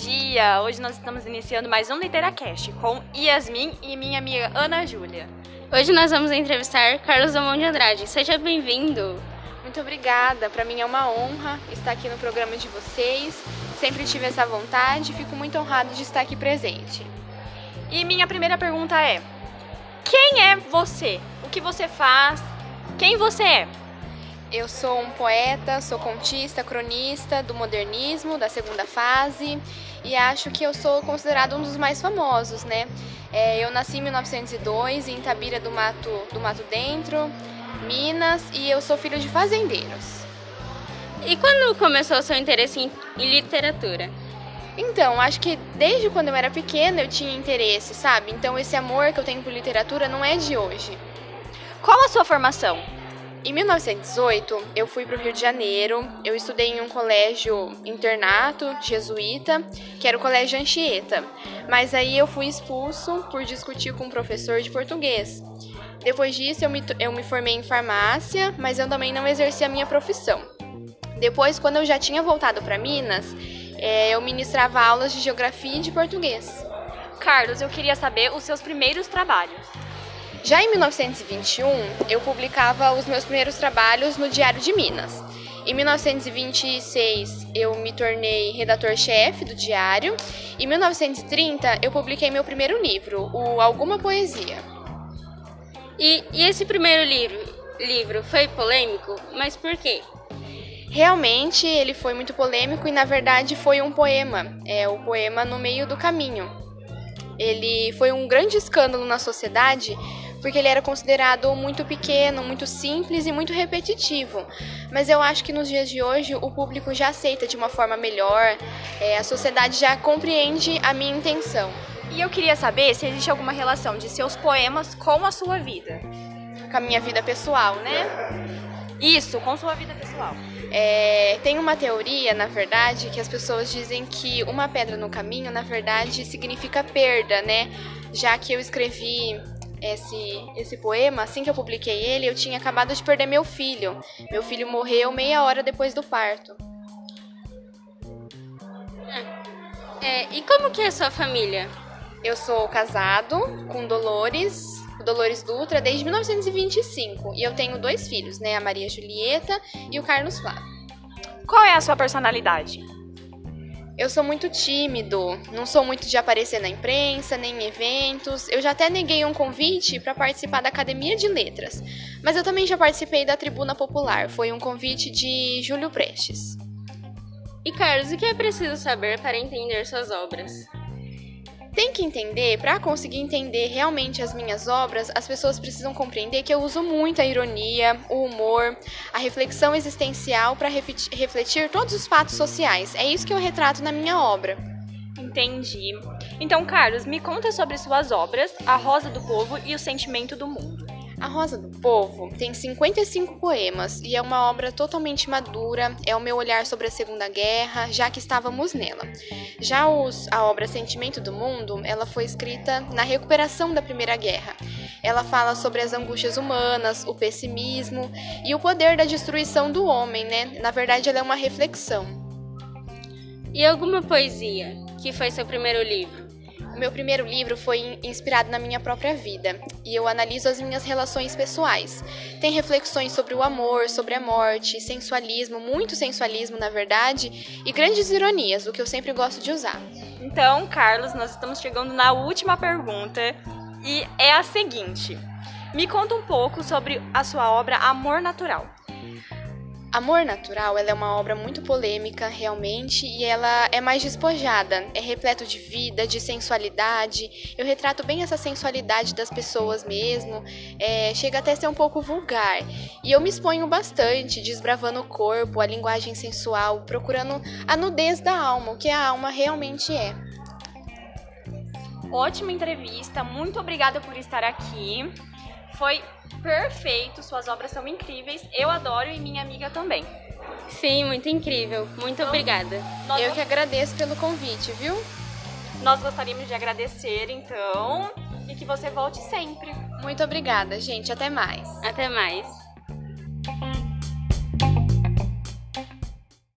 dia! Hoje nós estamos iniciando mais um LiteraCast com Yasmin e minha amiga Ana Júlia. Hoje nós vamos entrevistar Carlos Drummond de Andrade. Seja bem-vindo! Muito obrigada, para mim é uma honra estar aqui no programa de vocês. Sempre tive essa vontade e fico muito honrado de estar aqui presente. E minha primeira pergunta é: quem é você? O que você faz? Quem você é? Eu sou um poeta, sou contista, cronista do modernismo, da segunda fase, e acho que eu sou considerado um dos mais famosos, né? É, eu nasci em 1902 em Itabira do Mato, do Mato Dentro, Minas, e eu sou filho de fazendeiros. E quando começou o seu interesse em, em literatura? Então, acho que desde quando eu era pequena eu tinha interesse, sabe? Então esse amor que eu tenho por literatura não é de hoje. Qual a sua formação? Em 1918, eu fui para o Rio de Janeiro. Eu estudei em um colégio internato jesuíta, que era o Colégio Anchieta. Mas aí eu fui expulso por discutir com um professor de português. Depois disso, eu me, eu me formei em farmácia, mas eu também não exerci a minha profissão. Depois, quando eu já tinha voltado para Minas, é, eu ministrava aulas de geografia e de português. Carlos, eu queria saber os seus primeiros trabalhos. Já em 1921, eu publicava os meus primeiros trabalhos no Diário de Minas. Em 1926, eu me tornei redator-chefe do diário. Em 1930, eu publiquei meu primeiro livro, o Alguma Poesia. E, e esse primeiro livro, livro foi polêmico, mas por quê? Realmente ele foi muito polêmico e na verdade foi um poema, é o poema No Meio do Caminho. Ele foi um grande escândalo na sociedade porque ele era considerado muito pequeno, muito simples e muito repetitivo. Mas eu acho que nos dias de hoje o público já aceita de uma forma melhor, é, a sociedade já compreende a minha intenção. E eu queria saber se existe alguma relação de seus poemas com a sua vida. Com a minha vida pessoal, né? Isso, com sua vida pessoal. É, tem uma teoria, na verdade, que as pessoas dizem que uma pedra no caminho, na verdade, significa perda, né? Já que eu escrevi esse, esse poema, assim que eu publiquei ele, eu tinha acabado de perder meu filho. Meu filho morreu meia hora depois do parto. É, e como que é a sua família? Eu sou casado com Dolores, Dolores Dutra, desde 1925. E eu tenho dois filhos, né? A Maria Julieta e o Carlos Flávio. Qual é a sua personalidade? Eu sou muito tímido, não sou muito de aparecer na imprensa, nem em eventos. Eu já até neguei um convite para participar da Academia de Letras, mas eu também já participei da Tribuna Popular. Foi um convite de Júlio Prestes. E Carlos, o que é preciso saber para entender suas obras? Tem que entender, para conseguir entender realmente as minhas obras, as pessoas precisam compreender que eu uso muito a ironia, o humor, a reflexão existencial para refletir todos os fatos sociais. É isso que eu retrato na minha obra. Entendi. Então, Carlos, me conta sobre suas obras, A Rosa do Povo e O Sentimento do Mundo. A Rosa do Povo tem 55 poemas e é uma obra totalmente madura, é o meu olhar sobre a Segunda Guerra, já que estávamos nela. Já os, a obra Sentimento do Mundo, ela foi escrita na recuperação da Primeira Guerra. Ela fala sobre as angústias humanas, o pessimismo e o poder da destruição do homem, né? Na verdade, ela é uma reflexão. E alguma poesia, que foi seu primeiro livro? O meu primeiro livro foi inspirado na minha própria vida e eu analiso as minhas relações pessoais. Tem reflexões sobre o amor, sobre a morte, sensualismo, muito sensualismo na verdade, e grandes ironias, o que eu sempre gosto de usar. Então, Carlos, nós estamos chegando na última pergunta e é a seguinte: me conta um pouco sobre a sua obra Amor Natural. Amor Natural é uma obra muito polêmica, realmente, e ela é mais despojada, é repleto de vida, de sensualidade. Eu retrato bem essa sensualidade das pessoas mesmo, é, chega até a ser um pouco vulgar. E eu me exponho bastante, desbravando o corpo, a linguagem sensual, procurando a nudez da alma, o que a alma realmente é. Ótima entrevista, muito obrigada por estar aqui. Foi perfeito, suas obras são incríveis. Eu adoro e minha amiga também. Sim, muito incrível. Muito então, obrigada. Eu que agradeço pelo convite, viu? Nós gostaríamos de agradecer, então, e que você volte sempre. Muito obrigada, gente. Até mais. Até mais.